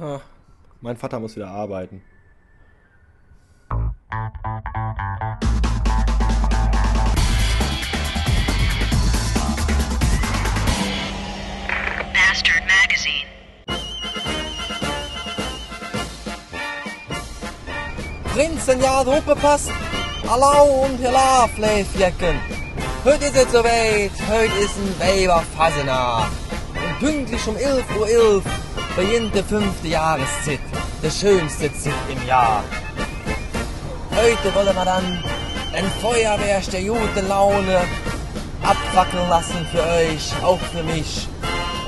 Ah, mein Vater muss wieder arbeiten. Bastard Magazine. Prinzen, ja, Truppe passt. Hallo und hela, Fläfjecken. Heute ist es soweit, heute ist ein Weiberfasenacht. Und pünktlich um 11.11 Uhr 11 beginnt der fünfte Jahreszeit, der schönste Zeit im Jahr. Heute wollen wir dann ein Feuerwerk der guten Laune abwackeln lassen für euch, auch für mich.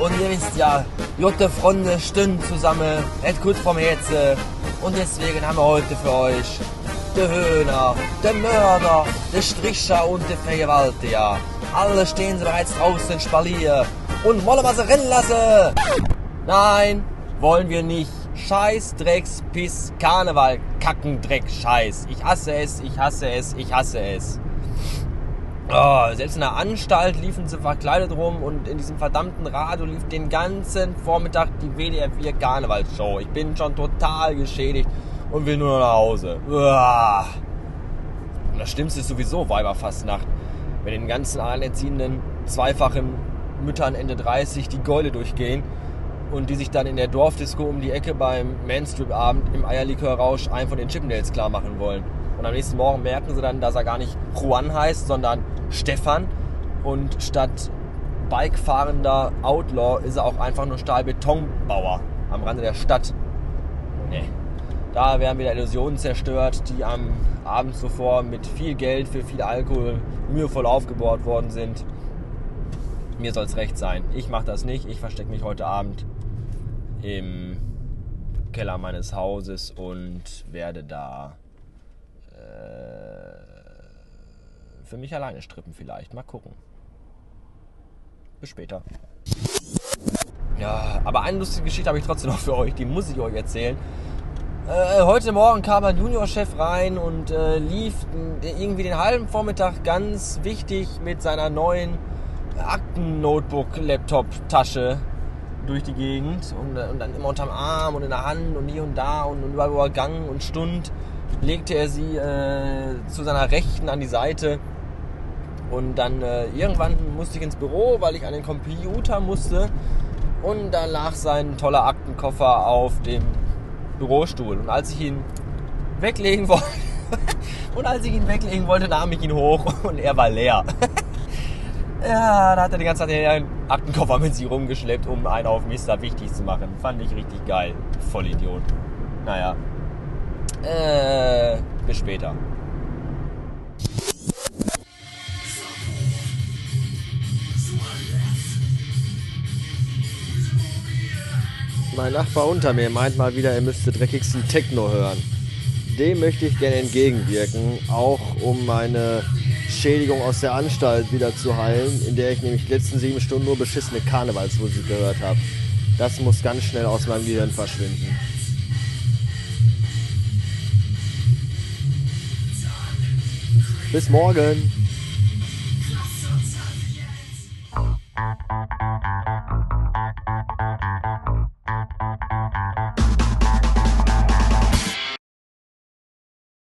Und ihr wisst ja, Jotte Freunde stünden zusammen, et kurz vom Herzen. Und deswegen haben wir heute für euch der Höhner, der Mörder, der Stricher und der Vergewaltiger. Alle stehen sie bereits draußen Spalier und wollen wir sie rennen lassen. Nein, wollen wir nicht. Scheiß, Drecks, Piss, Karneval, Kacken, Dreck, Scheiß. Ich hasse es, ich hasse es, ich hasse es. Oh, selbst in der Anstalt liefen sie verkleidet rum und in diesem verdammten Radio lief den ganzen Vormittag die WDR 4 Karnevalsshow. Ich bin schon total geschädigt und will nur noch nach Hause. Uah. Und das Schlimmste ist sowieso Weiberfastnacht. Wenn den ganzen alleinerziehenden, zweifachen Müttern Ende 30 die Geule durchgehen und die sich dann in der Dorfdisco um die Ecke beim Mainstrip-Abend im Eierlikör-Rausch einen von den Chippendales klar machen wollen. Und am nächsten Morgen merken sie dann, dass er gar nicht Juan heißt, sondern Stefan. Und statt bikefahrender Outlaw ist er auch einfach nur Stahlbetonbauer am Rande der Stadt. Nee. Da werden wieder Illusionen zerstört, die am Abend zuvor mit viel Geld für viel Alkohol mühevoll aufgebaut worden sind. Mir soll es recht sein. Ich mache das nicht. Ich verstecke mich heute Abend im Keller meines Hauses und werde da äh, für mich alleine strippen vielleicht. Mal gucken. Bis später. Ja, aber eine lustige Geschichte habe ich trotzdem noch für euch. Die muss ich euch erzählen. Äh, heute Morgen kam ein Juniorchef rein und äh, lief irgendwie den halben Vormittag ganz wichtig mit seiner neuen Akten-Notebook-Laptop-Tasche durch die Gegend und, und, dann immer unterm Arm und in der Hand und hier und da und, und überall, wo gang und stund, legte er sie äh, zu seiner Rechten an die Seite. Und dann äh, irgendwann musste ich ins Büro, weil ich an den Computer musste. Und da lag sein toller Aktenkoffer auf dem Bürostuhl. Und als ich ihn weglegen wollte, und als ich ihn weglegen wollte, nahm ich ihn hoch und er war leer. ja, da hat er die ganze Zeit den Aktenkoffer mit sich rumgeschleppt, um einen auf Mister wichtig zu machen. Fand ich richtig geil. Vollidiot. Naja. Äh, bis später. Mein Nachbar unter mir meint mal wieder, er müsste dreckigsten Techno hören. Dem möchte ich gerne entgegenwirken, auch um meine Schädigung aus der Anstalt wieder zu heilen, in der ich nämlich die letzten sieben Stunden nur beschissene Karnevalsmusik gehört habe. Das muss ganz schnell aus meinem Gehirn verschwinden. Bis morgen.